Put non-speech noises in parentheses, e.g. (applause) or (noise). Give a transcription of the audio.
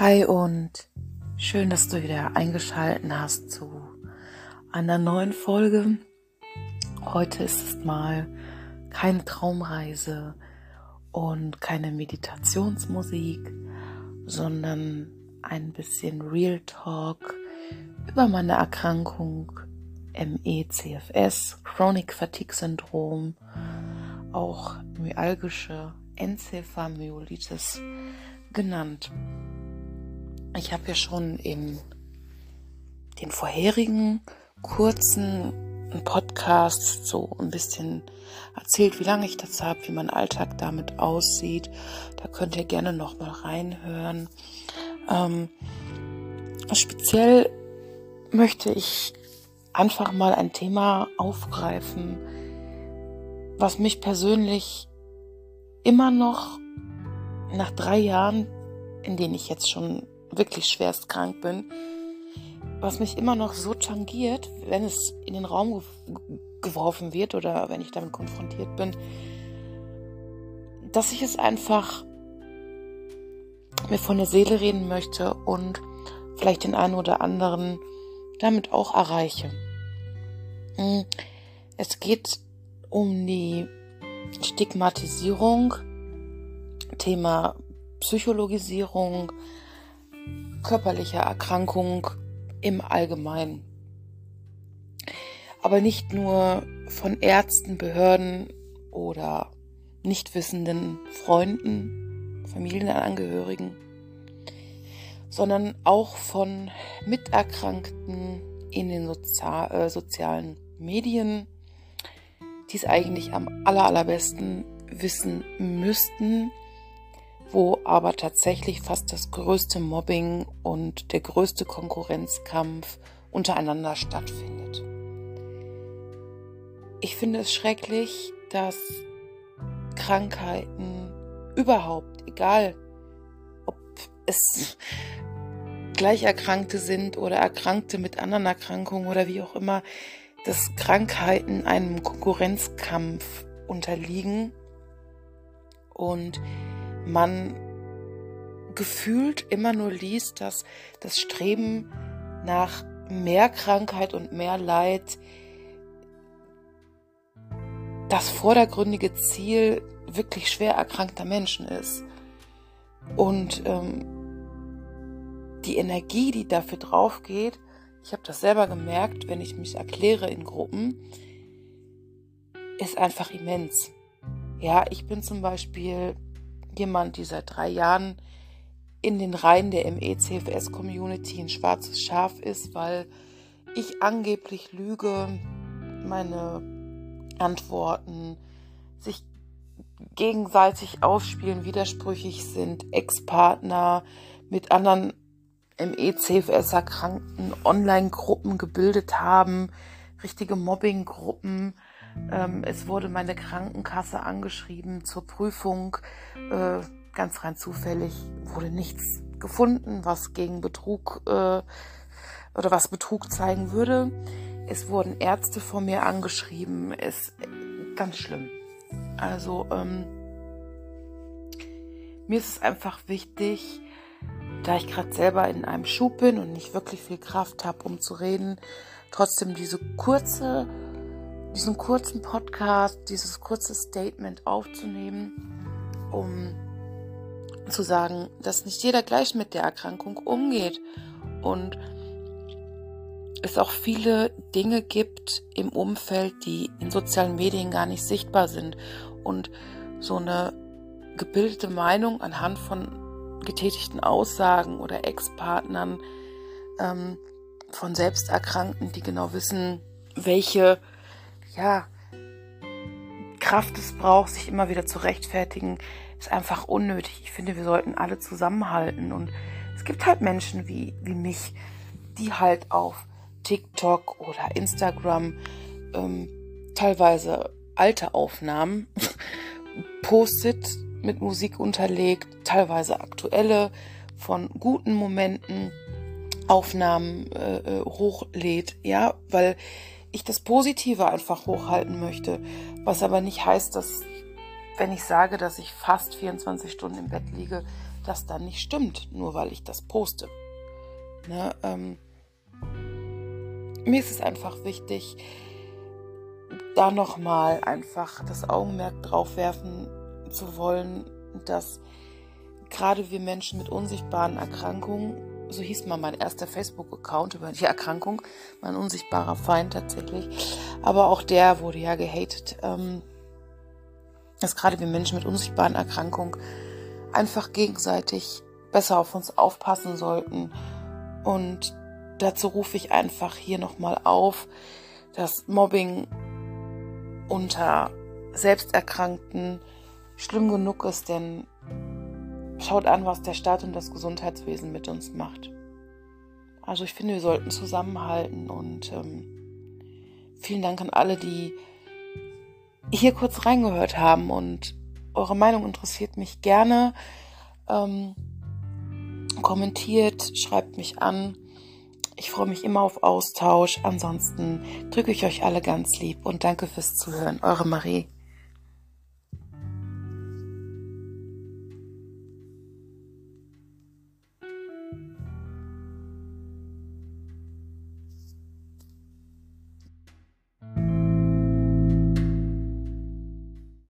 Hi und schön, dass du wieder eingeschalten hast zu einer neuen Folge. Heute ist es mal keine Traumreise und keine Meditationsmusik, sondern ein bisschen Real Talk über meine Erkrankung ME-CFS, Chronic Fatigue Syndrom, auch myalgische Enzephalmyelitis genannt. Ich habe ja schon in den vorherigen kurzen Podcasts so ein bisschen erzählt, wie lange ich das habe, wie mein Alltag damit aussieht. Da könnt ihr gerne noch mal reinhören. Ähm, speziell möchte ich einfach mal ein Thema aufgreifen, was mich persönlich immer noch nach drei Jahren, in denen ich jetzt schon wirklich schwerst krank bin, was mich immer noch so tangiert, wenn es in den Raum geworfen wird oder wenn ich damit konfrontiert bin, dass ich es einfach mir von der Seele reden möchte und vielleicht den einen oder anderen damit auch erreiche. Hm, es geht um die Stigmatisierung, Thema Psychologisierung, körperlicher Erkrankung im Allgemeinen. Aber nicht nur von Ärzten, Behörden oder nicht wissenden Freunden, Familienangehörigen, sondern auch von Miterkrankten in den Sozial äh, sozialen Medien, die es eigentlich am aller, allerbesten wissen müssten, wo aber tatsächlich fast das größte Mobbing und der größte Konkurrenzkampf untereinander stattfindet. Ich finde es schrecklich, dass Krankheiten überhaupt, egal ob es Gleicherkrankte sind oder Erkrankte mit anderen Erkrankungen oder wie auch immer, dass Krankheiten einem Konkurrenzkampf unterliegen und man gefühlt immer nur liest, dass das Streben nach mehr Krankheit und mehr Leid das vordergründige Ziel wirklich schwer erkrankter Menschen ist. Und ähm, die Energie, die dafür drauf geht, ich habe das selber gemerkt, wenn ich mich erkläre in Gruppen, ist einfach immens. Ja, ich bin zum Beispiel jemand, die seit drei Jahren in den Reihen der ME-CFS-Community ein schwarzes Schaf ist, weil ich angeblich lüge, meine Antworten sich gegenseitig aufspielen, widersprüchig sind, Ex-Partner mit anderen ME-CFS-Erkrankten Online-Gruppen gebildet haben, richtige Mobbing-Gruppen, ähm, es wurde meine Krankenkasse angeschrieben zur Prüfung. Äh, ganz rein zufällig wurde nichts gefunden, was gegen Betrug äh, oder was Betrug zeigen würde. Es wurden Ärzte von mir angeschrieben. Es ganz schlimm. Also ähm, mir ist es einfach wichtig, da ich gerade selber in einem Schub bin und nicht wirklich viel Kraft habe, um zu reden, trotzdem diese kurze diesen kurzen Podcast, dieses kurze Statement aufzunehmen, um zu sagen, dass nicht jeder gleich mit der Erkrankung umgeht und es auch viele Dinge gibt im Umfeld, die in sozialen Medien gar nicht sichtbar sind. Und so eine gebildete Meinung anhand von getätigten Aussagen oder Ex-Partnern ähm, von Selbsterkrankten, die genau wissen, welche ja, Kraft es braucht, sich immer wieder zu rechtfertigen, ist einfach unnötig. Ich finde, wir sollten alle zusammenhalten. Und es gibt halt Menschen wie, wie mich, die halt auf TikTok oder Instagram ähm, teilweise alte Aufnahmen (laughs) postet, mit Musik unterlegt, teilweise aktuelle von guten Momenten Aufnahmen äh, äh hochlädt, ja, weil ich das Positive einfach hochhalten möchte. Was aber nicht heißt, dass, wenn ich sage, dass ich fast 24 Stunden im Bett liege, das dann nicht stimmt, nur weil ich das poste. Ne, ähm, mir ist es einfach wichtig, da nochmal einfach das Augenmerk drauf werfen zu wollen, dass gerade wir Menschen mit unsichtbaren Erkrankungen, so hieß mal mein erster Facebook-Account über die Erkrankung, mein unsichtbarer Feind tatsächlich, aber auch der wurde ja gehatet, ähm, dass gerade wir Menschen mit unsichtbaren Erkrankungen einfach gegenseitig besser auf uns aufpassen sollten. Und dazu rufe ich einfach hier nochmal auf, dass Mobbing unter Selbsterkrankten schlimm genug ist, denn schaut an, was der Staat und das Gesundheitswesen mit uns macht. Also ich finde, wir sollten zusammenhalten und ähm, vielen Dank an alle, die hier kurz reingehört haben und eure Meinung interessiert mich gerne. Ähm, kommentiert, schreibt mich an. Ich freue mich immer auf Austausch. Ansonsten drücke ich euch alle ganz lieb und danke fürs Zuhören. Eure Marie.